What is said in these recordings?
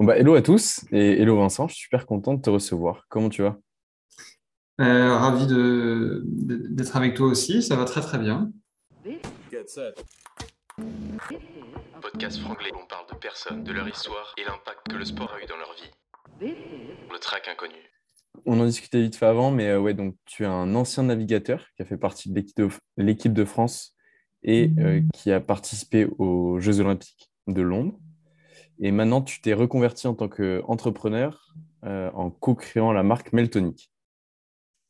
bah, hello à tous et hello Vincent, je suis super content de te recevoir. Comment tu vas? Euh, ravi d'être avec toi aussi, ça va très très bien. Podcast franglais, on parle de personnes, de leur histoire et l'impact que le sport a eu dans leur vie. Le track inconnu. On en discutait vite fait avant, mais euh, ouais, donc tu es un ancien navigateur qui a fait partie de l'équipe de, l'équipe de France et euh, qui a participé aux Jeux Olympiques de Londres. Et maintenant, tu t'es reconverti en tant qu'entrepreneur euh, en co-créant la marque Meltonic.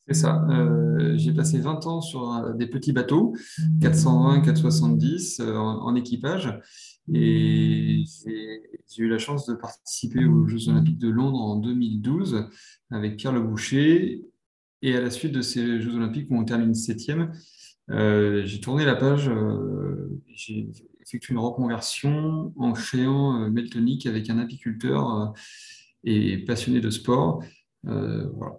C'est ça. Euh, j'ai passé 20 ans sur euh, des petits bateaux, 420, 470 euh, en, équipage. Et j'ai eu la chance de participer aux Jeux Olympiques de Londres en 2012 avec Pierre Le Boucher. Et à la suite de ces Jeux Olympiques où on termine septième, euh, j'ai tourné la page, j'ai effectué une reconversion en créant euh, Meltonic avec un apiculteur euh, et passionné de sport. Euh, voilà.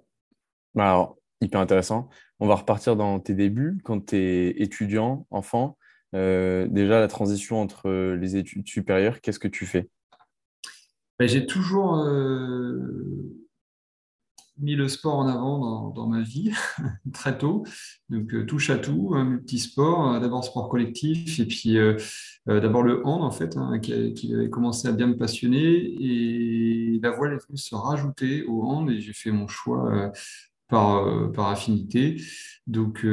Alors, hyper intéressant. On va repartir dans tes débuts, quand tu es étudiant, enfant. Euh, déjà, la transition entre les études supérieures, qu'est-ce que tu fais? Ben, j'ai toujours euh, mis le sport en avant dans, ma vie, très tôt. Donc, euh, touche à tout, un multisport, euh, d'abord sport collectif, et puis euh, euh, d'abord le hand, en fait, hein, qui, avait commencé à bien me passionner. Et la voile est venue se rajouter au hand, et j'ai fait mon choix euh, par, par affinité. Donc,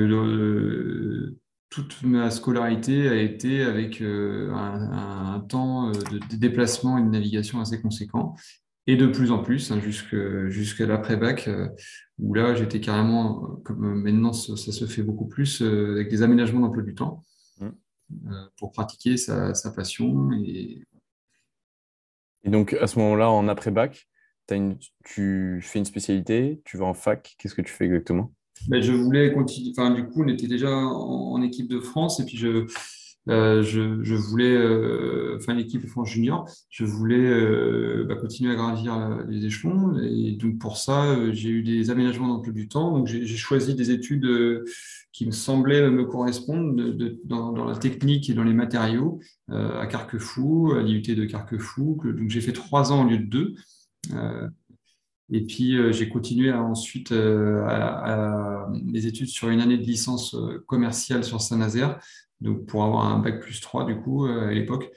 toute ma scolarité a été avec un, temps de déplacement et de navigation assez conséquent. Et de plus en plus, hein, jusqu'à l'après-bac, euh, où là, j'étais carrément, comme maintenant ça, ça se fait beaucoup plus, euh, avec des aménagements d'emploi du temps, Mm. euh, pour pratiquer sa, sa passion. Et Et donc, à ce moment-là, en après-bac, tu fais une spécialité, tu vas en fac, qu'est-ce que tu fais exactement? ben, je voulais continuer, enfin, du coup, on était déjà en, en équipe de France, et puis je, Euh, je, voulais, euh, enfin l'équipe France Junior, je voulais euh, bah, continuer à gravir les échelons. Et donc pour ça, j'ai eu des aménagements d'emploi du temps. Donc j'ai choisi des études qui me semblaient me correspondre dans, dans la technique et dans les matériaux à Carquefou, à l'IUT de Carquefou. que- Donc j'ai fait trois ans au lieu de deux. Et puis, j'ai continué ensuite à, des études sur une année de licence commerciale sur Saint-Nazaire, donc pour avoir un bac plus 3 du coup euh, à l'époque.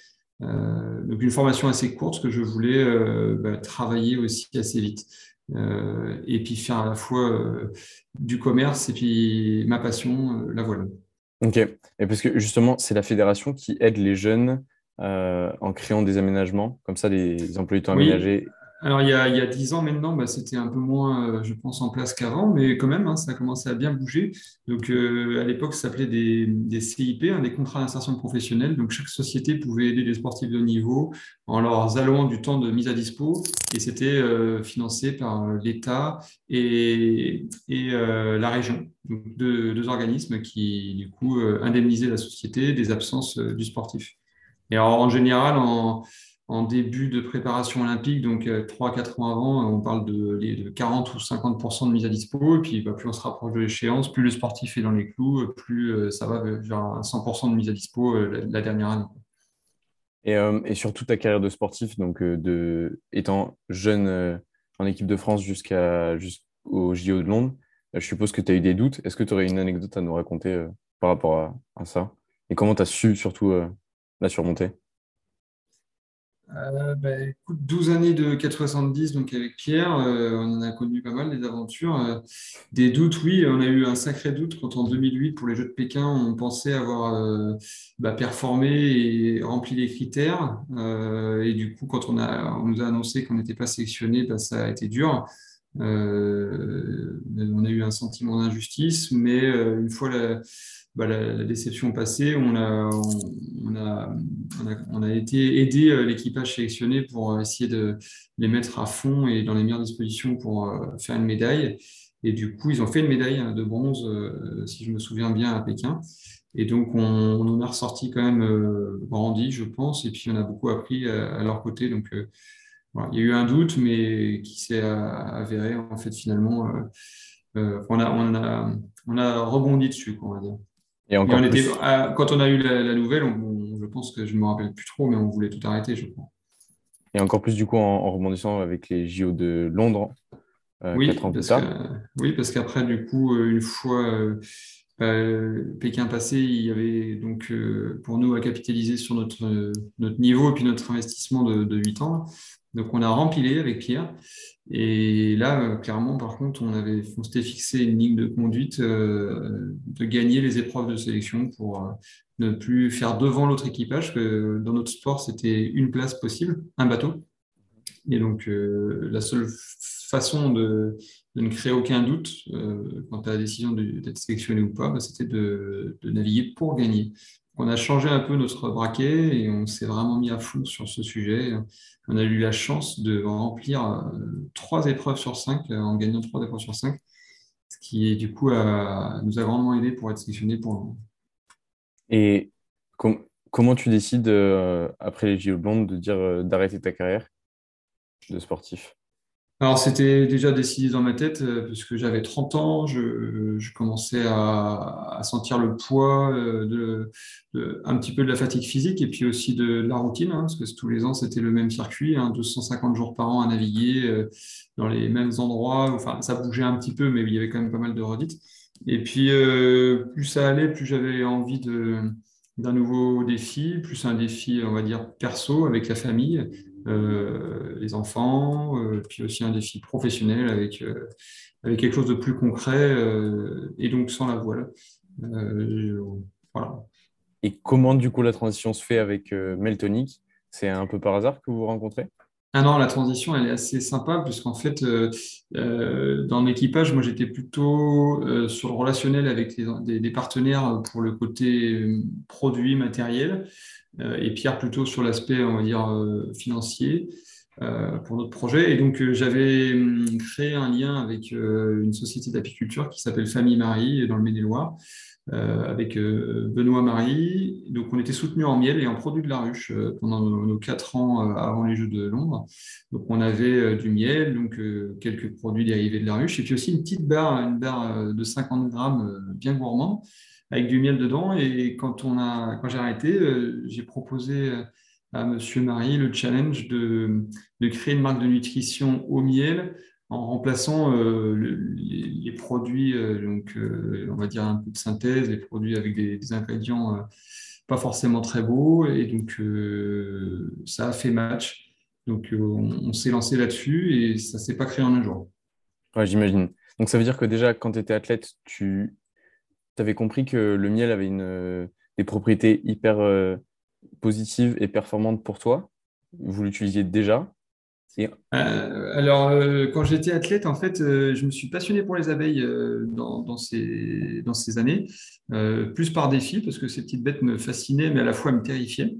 Euh, donc une formation assez courte parce que je voulais euh, bah, travailler aussi assez vite. Et puis faire à la fois du commerce et puis ma passion, la voile. Ok. Et parce que justement, c'est la fédération qui aide les jeunes euh, en créant des aménagements, comme ça, les emplois du temps Oui, aménagés. Alors, il y a, 10 ans maintenant, bah, c'était un peu moins, euh, je pense, en place qu'avant, mais quand même, hein, ça a commencé à bien bouger. Donc, euh, à l'époque, ça s'appelait des, CIP, hein, des contrats d'insertion professionnelle. Donc, chaque société pouvait aider les sportifs de haut niveau en leur allouant du temps de mise à dispo, et c'était euh, financé par l'État et, la région. Donc, deux, deux organismes qui, du coup, indemnisaient la société des absences du sportif. Et alors, en général, en en début de préparation olympique, donc euh, 3-4 ans avant, on parle de, les- de 40 ou 50% de mise à dispo. Et puis, bah, plus on se rapproche de l'échéance, plus le sportif est dans les clous, euh, plus euh, ça va vers un 100% de mise à dispo euh, la, dernière année. Et, euh, sur toute ta carrière de sportif, donc euh, étant jeune euh, en équipe de France jusqu'au JO de Londres, euh, je suppose que tu as eu des doutes. Est-ce que tu aurais une anecdote à nous raconter euh, par rapport à, ça? Et comment tu as su surtout euh, la surmonter? Euh, bah, écoute, 12 années de 470, donc avec Pierre, euh, on en a connu pas mal des aventures. Euh, des doutes, oui, on a eu un sacré doute quand en 2008, pour les Jeux de Pékin, on pensait avoir euh, bah, performé et rempli les critères. Et du coup, quand on nous a annoncé qu'on n'était pas sélectionné, bah, ça a été dur. On a eu un sentiment d'injustice, mais une fois la, bah, la, déception passée, on a, été aidé euh, l'équipage sélectionné pour euh, essayer de les mettre à fond et dans les meilleures dispositions pour euh, faire une médaille. Et du coup, ils ont fait une médaille hein, de bronze, si je me souviens bien, à Pékin. Et donc, on, en a ressorti quand même euh, grandi, je pense, et puis on a beaucoup appris à, leur côté. Donc. Il y a eu un doute, mais qui s'est avéré, en fait, finalement, on a, on a, on a rebondi dessus, on va dire. Et on était, à- quand on a eu la, la nouvelle, on- on- je pense que je ne me rappelle plus trop, mais on voulait tout arrêter, je crois. Et encore plus du coup en, rebondissant avec les JO de Londres, oui, ans plus tard. oui, parce qu'après, du coup, une fois Pékin passé, il y avait donc pour nous à capitaliser sur notre, notre niveau et puis notre investissement de, de 8 ans. Donc on a rempilé avec Pierre. Et là, euh, clairement, par contre, on avait, s'était fixé une ligne de conduite euh, de gagner les épreuves de sélection pour euh, ne plus faire devant l'autre équipage, que dans notre sport, c'était une place possible, un bateau. Et donc, la seule façon de, ne créer aucun doute quant à la décision d'être sélectionné ou pas, bah, c'était de, naviguer pour gagner on a changé un peu notre braquet et on s'est vraiment mis à fond sur ce sujet. On a eu la chance de remplir euh, trois épreuves sur cinq, euh, en gagnant trois épreuves sur cinq, ce qui du coup nous a grandement aidé pour être sélectionné pour le Et comment tu décides, euh, après les JO Blondes, de dire d'arrêter ta carrière de sportif? Alors, c'était déjà décidé dans ma tête, euh, puisque j'avais 30 ans, je, commençais à, sentir le poids euh, de, un petit peu de la fatigue physique et puis aussi de, la routine, hein, parce que tous les ans, c'était le même circuit, 250 hein, jours par an à naviguer euh, dans les mêmes endroits. Enfin, ça bougeait un petit peu, mais il y avait quand même pas mal de redites. Et puis, plus ça allait, plus j'avais envie d'un nouveau défi, plus un défi, on va dire, perso avec la famille. Euh, les enfants, euh, puis aussi un défi professionnel avec, euh, avec quelque chose de plus concret et donc sans la voile. voilà. Et comment du coup la transition se fait avec Meltonic? C'est un peu par hasard que vous vous rencontrez? Ah non, la transition, elle est assez sympa, puisqu'en fait, dans l'équipage, moi, j'étais plutôt sur le relationnel avec des, des, partenaires pour le côté produit, matériel. Euh, et Pierre plutôt sur l'aspect, on va dire, euh, financier euh, pour notre projet. Et donc, j'avais hum, créé un lien avec une société d'apiculture qui s'appelle Famille Marie dans le Maine-et-Loire. Avec Benoît Marie. Donc, on était soutenu en miel et en produits de la ruche pendant nos, quatre ans avant les Jeux de Londres. Donc, on avait du miel, donc quelques produits dérivés de la ruche, et puis aussi une petite barre, une barre de 50 grammes bien gourmand, avec du miel dedans. Et quand, on a, quand j'ai arrêté, euh, j'ai proposé euh, à Monsieur Marie le challenge de, créer une marque de nutrition au miel en remplaçant euh, les, produits, donc on va dire un peu de synthèse, les produits avec des, ingrédients pas forcément très beaux. Et donc ça a fait match. Donc on, s'est lancé là-dessus et ça s'est pas créé en un jour. Ouais, j'imagine. Donc ça veut dire que déjà quand tu étais athlète, tu avais compris que le miel avait une, euh, des propriétés hyper euh, positives et performantes pour toi? Vous l'utilisiez déjà? Euh, alors, quand j'étais athlète, en fait, je me suis passionné pour les abeilles dans, ces, dans ces années, plus par défi, parce que ces petites bêtes me fascinaient, mais à la fois me terrifiaient.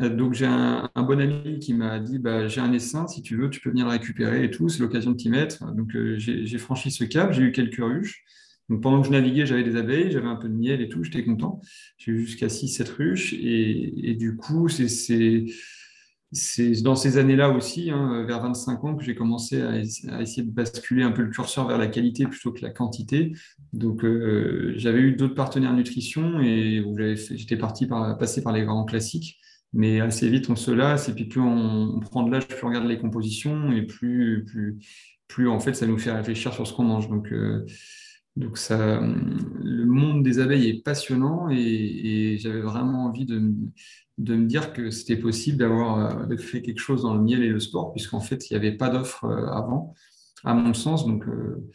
donc, j'ai un, bon ami qui m'a dit bah, J'ai un essaim, si tu veux, tu peux venir le récupérer et tout, c'est l'occasion de t'y mettre. Donc, j'ai franchi ce cap, j'ai eu quelques ruches. Donc pendant que je naviguais, j'avais des abeilles, j'avais un peu de miel et tout, j'étais content. J'ai eu jusqu'à 6-7 ruches. Et, du coup, c'est dans ces années-là aussi, hein, vers 25 ans, que j'ai commencé à, essayer de basculer un peu le curseur vers la qualité plutôt que la quantité. Donc euh, j'avais eu d'autres partenaires nutrition et j'étais parti par, passer par les grands classiques. Mais assez vite, on se lasse et puis plus on, prend de l'âge, plus on regarde les compositions et plus, en fait, ça nous fait réfléchir sur ce qu'on mange. Donc, euh, ça, monde des abeilles est passionnant et, j'avais vraiment envie de, me dire que c'était possible d'avoir euh, fait quelque chose dans le miel et le sport, puisqu'en fait, il n'y avait pas d'offre euh, avant, à mon sens. Donc, euh,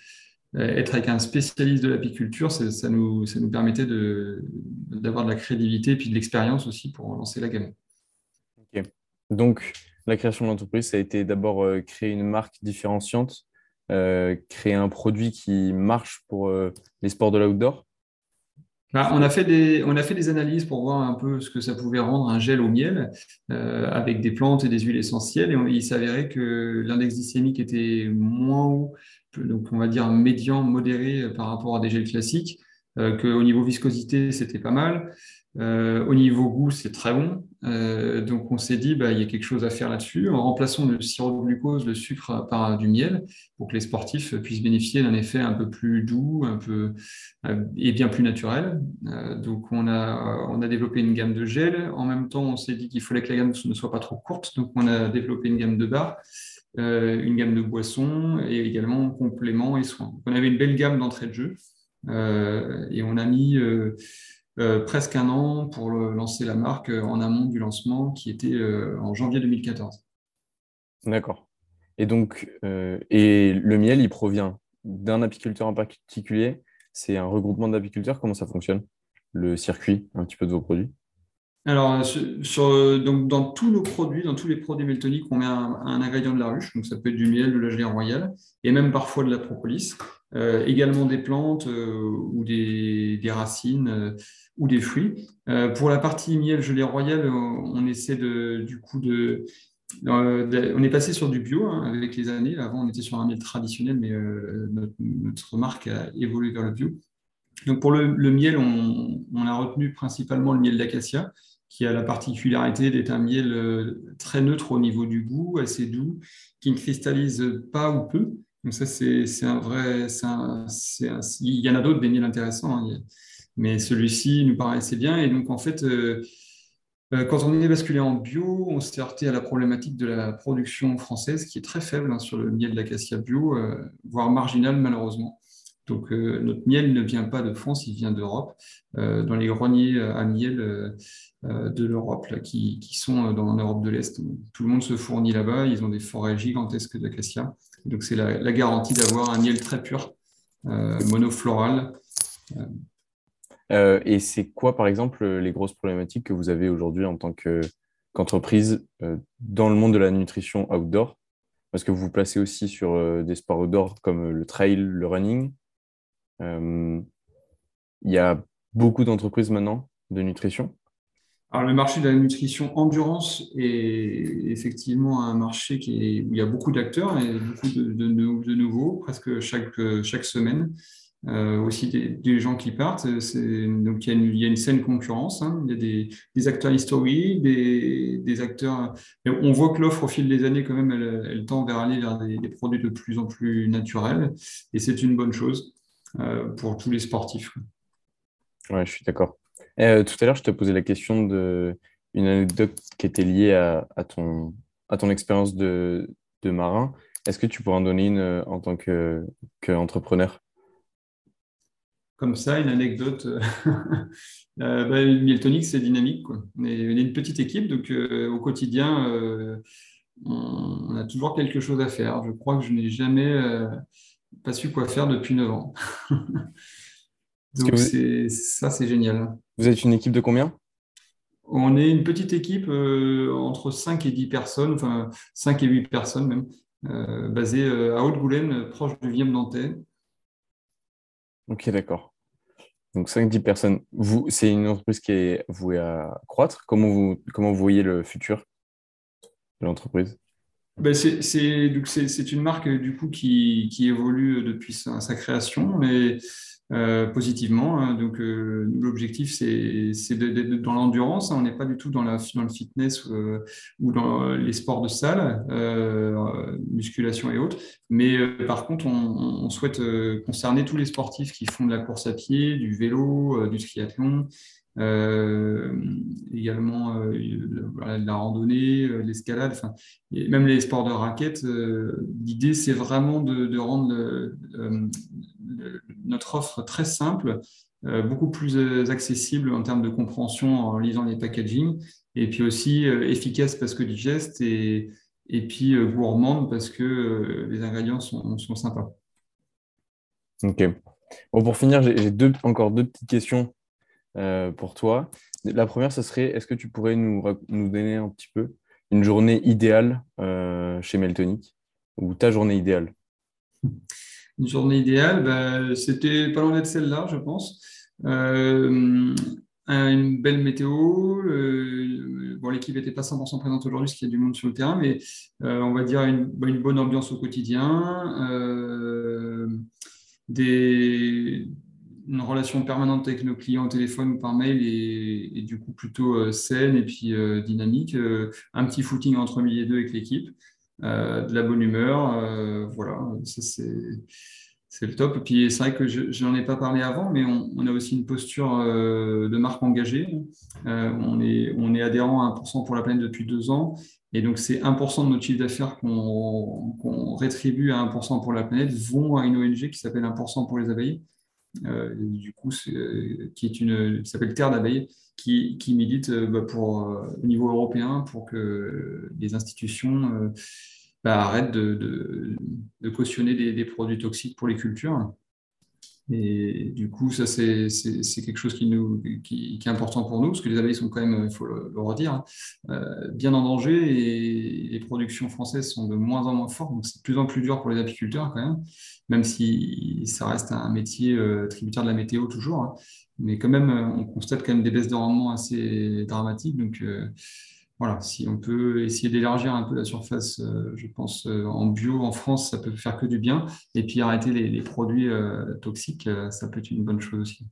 être avec un spécialiste de l'apiculture, ça nous, ça nous permettait d'avoir de, la crédibilité et puis de l'expérience aussi pour lancer la gamme. Donc, la création de l'entreprise, ça a été d'abord créer une marque différenciante euh, créer un produit qui marche pour euh, les sports de l'outdoor bah, on, a fait des, on a fait des analyses pour voir un peu ce que ça pouvait rendre un gel au miel euh, avec des plantes et des huiles essentielles. Et il s'avérait que l'index glycémique était moins haut, donc on va dire médian, modéré par rapport à des gels classiques, qu'au niveau viscosité, c'était pas mal. Euh, au niveau goût, c'est très bon. Euh, donc, on s'est dit, bah, il y a quelque chose à faire là-dessus. En remplaçant le sirop de glucose, le sucre par du miel, pour que les sportifs puissent bénéficier d'un effet un peu plus doux un peu, euh, et bien plus naturel. donc, on a, on a développé une gamme de gel. En même temps, on s'est dit qu'il fallait que la gamme ne soit pas trop courte. Donc, on a développé une gamme de bars, une gamme de boissons et également compléments et soins. on avait une belle gamme d'entrée de jeu. et on a mis presque un an pour lancer la marque euh, en amont du lancement qui était euh, en janvier 2014. D'accord. Et donc, et le miel, il provient d'un apiculteur en particulier C'est un regroupement d'apiculteurs Comment ça fonctionne Le circuit, un petit peu de vos produits? Alors, sur, donc dans tous nos produits, dans tous les produits meltoniques, on met un, ingrédient de la ruche, donc ça peut être du miel, de la gelée royale, et même parfois de la propolis. Également des plantes ou des, racines ou des fruits. Euh, pour la partie miel gelée royale, on essaie de, du coup de, on est passé sur du bio hein, avec les années. Avant, on était sur un miel traditionnel, mais euh, notre, marque a évolué vers le bio. Donc pour le, miel, on, a retenu principalement le miel d'acacia, qui a la particularité d'être un miel euh, très neutre au niveau du goût, assez doux, qui ne cristallise pas ou peu. Donc ça, c'est un vrai... il y en a d'autres, des miels intéressants. Hein mais celui-ci nous paraissait bien. Et donc, en fait, euh, euh, quand on est basculé en bio, on s'est heurté à la problématique de la production française, qui est très faible hein, sur le miel d'acacia bio, euh, voire marginal malheureusement. Donc, notre miel ne vient pas de France, il vient d'Europe, dans les greniers à miel de l'Europe, qui, qui, sont dans l'Europe de l'Est. Tout le monde se fournit là-bas, ils ont des forêts gigantesques d'acacia. Donc, c'est la, garantie d'avoir un miel très pur, monofloral. Euh, et c'est quoi, par exemple, les grosses problématiques que vous avez aujourd'hui en tant qu'entreprise euh, dans le monde de la nutrition outdoor? Parce que vous vous placez aussi sur euh, des sports outdoor comme le trail, le running. Il y a beaucoup d'entreprises maintenant de nutrition. Alors, le marché de la nutrition endurance est effectivement un marché qui est, où il y a beaucoup d'acteurs et beaucoup de, nouveaux, presque chaque, chaque semaine. Euh, aussi des, gens qui partent. Donc il y, a une, saine concurrence. Hein. Il y a des, acteurs historiques, des, acteurs. On voit que l'offre au fil des années quand même, elle, tend vers aller vers des, produits de plus en plus naturels, et c'est une bonne chose euh, pour tous les sportifs. Ouais, je suis d'accord. Euh, tout à l'heure, je te posais la question de une anecdote qui était liée à, ton, à ton expérience de, marin. Est-ce que tu pourrais en donner une en tant qu'entrepreneur comme ça, une anecdote. euh, euh bah, c'est dynamique. On, est, une petite équipe, donc euh, au quotidien, euh, on, a toujours quelque chose à faire. Je crois que je n'ai jamais pas su quoi faire depuis 9 ans. donc ça, c'est génial. Vous êtes une équipe de combien? On est une petite équipe entre 5 et 10 personnes, enfin 5 et 8 personnes même, basée à Haute-Goulaine, proche du Vième Nantais. Ok, d'accord. Donc 5-10 personnes. Vous, c'est une entreprise qui est vouée à croître. Comment vous, comment vous voyez le futur de l'entreprise? Ben c'est, c'est, une marque du coup qui, qui évolue depuis sa, sa création, mais euh, positivement. Hein. Donc, euh, l'objectif, c'est d'être dans l'endurance. Hein. On n'est pas du tout dans, la, dans le fitness euh, ou dans les sports de salle, musculation et autres. Mais par contre, on, souhaite concerner tous les sportifs qui font de la course à pied, du vélo, du triathlon, également la randonnée, l'escalade, même les sports de raquettes. L'idée, c'est vraiment de, de rendre notre offre très simple, euh, beaucoup plus euh, accessible en termes de compréhension en lisant les packaging, et puis aussi euh, efficace parce que digeste, et, et puis gourmande parce que les ingrédients sont, sont sympas. Ok. Bon, pour finir, j'ai deux, encore deux petites questions pour toi. La première, ce serait, est-ce que tu pourrais nous, nous donner un petit peu une journée idéale chez Meltonic ou ta journée idéale? une journée idéale, bah, c'était pas loin d'être celle-là, je pense. Euh, une belle météo. Euh, bon, l'équipe n'était pas 100% présente aujourd'hui, parce qu'il y a du monde sur le terrain, mais euh, on va dire une, bah, une, bonne ambiance au quotidien. Des, une relation permanente avec nos clients au téléphone ou par mail et, du coup plutôt saine et puis dynamique. un petit footing entre midi et deux avec l'équipe, de la bonne humeur. voilà, ça c'est c'est le top. Et puis c'est vrai que je n'en ai pas parlé avant, mais on, a aussi une posture euh, de marque engagée. Euh, on, est, on est adhérent à 1% pour la planète depuis deux ans. Et donc, c'est 1% de notre chiffre d'affaires qu'on rétribue à 1% pour la planète vont à une ONG qui s'appelle 1% pour les abeilles. Euh, du coup, qui est une, s'appelle Terre d'abeilles, qui, qui milite bah, pour, au niveau européen pour que les institutions bah, arrête de, cautionner des, produits toxiques pour les cultures. Et du coup, ça, c'est quelque chose qui, est important pour nous, parce que les abeilles sont quand même, il faut le, redire, hein, euh, bien en danger et les productions françaises sont de moins en moins fortes, donc c'est de plus en plus dur pour les apiculteurs quand même, même si ça reste un métier euh, tributaire de la météo toujours. Hein. mais quand même, on constate quand même des baisses de rendement assez dramatiques. Donc, euh, voilà, si on peut essayer d'élargir un peu la surface, euh, je pense, euh, en bio en France, ça peut faire que du bien. Et puis arrêter les, produits euh, toxiques, ça peut être une bonne chose aussi.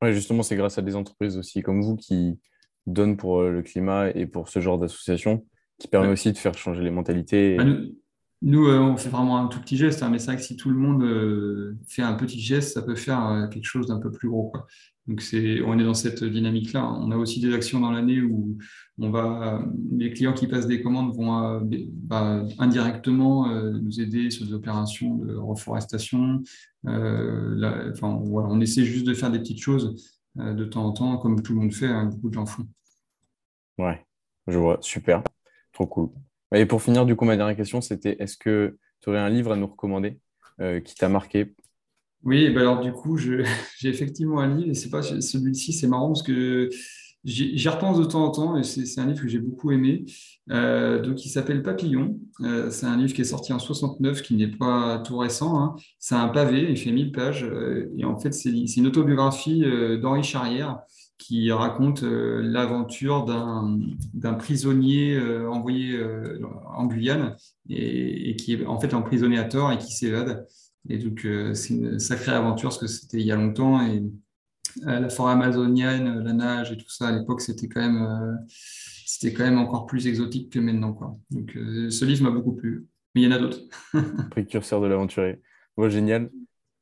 Ouais, justement, c'est grâce à des entreprises aussi comme vous qui donnent pour le climat et pour ce genre d'association, qui permet aussi de faire changer les mentalités. Bah, nous, on fait vraiment un tout petit geste, hein, mais c'est vrai que si tout le monde fait un petit geste, ça peut faire quelque chose d'un peu plus gros. Donc c'est, on est dans cette dynamique-là. On a aussi des actions dans l'année où on va, les clients qui passent des commandes vont euh, bah, indirectement euh, nous aider sur des opérations de reforestation. Euh, enfin, on essaie juste de faire des petites choses de temps en temps, comme tout le monde fait, hein, beaucoup de gens font. Ouais, je vois, super, trop cool. Et pour finir, du coup, ma dernière question, c'était est-ce que tu aurais un livre à nous recommander qui t'a marqué? Oui, bah alors du coup, j'ai effectivement un livre, et c'est pas celui-ci, c'est marrant parce que j'y repense de temps en temps, et c'est un livre que j'ai beaucoup aimé. Euh, donc, il s'appelle Papillon. Euh, c'est un livre qui est sorti en 69, qui n'est pas tout récent. Hein. C'est un pavé, il fait 1000 pages, euh, et en fait, c'est une autobiographie d'Henri Charrière qui raconte l'aventure d'un prisonnier envoyé en Guyane et, qui est en fait emprisonné à tort et qui s'évade. Et donc, euh, c'est une sacrée aventure parce que c'était il y a longtemps et euh, la forêt amazonienne, la nage et tout ça, à l'époque, c'était quand même, euh, quand même encore plus exotique que maintenant. Donc, ce livre m'a beaucoup plu. Mais il y en a d'autres. Précurseur de l'aventurier. génial.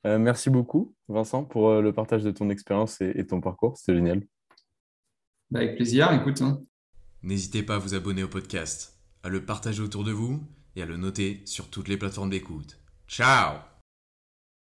merci beaucoup, Vincent, pour le partage de ton expérience et, ton parcours. C'était génial. Bah, avec plaisir, écoute. Hein. N'hésitez pas à vous abonner au podcast, à le partager autour de vous et à le noter sur toutes les plateformes d'écoute. Ciao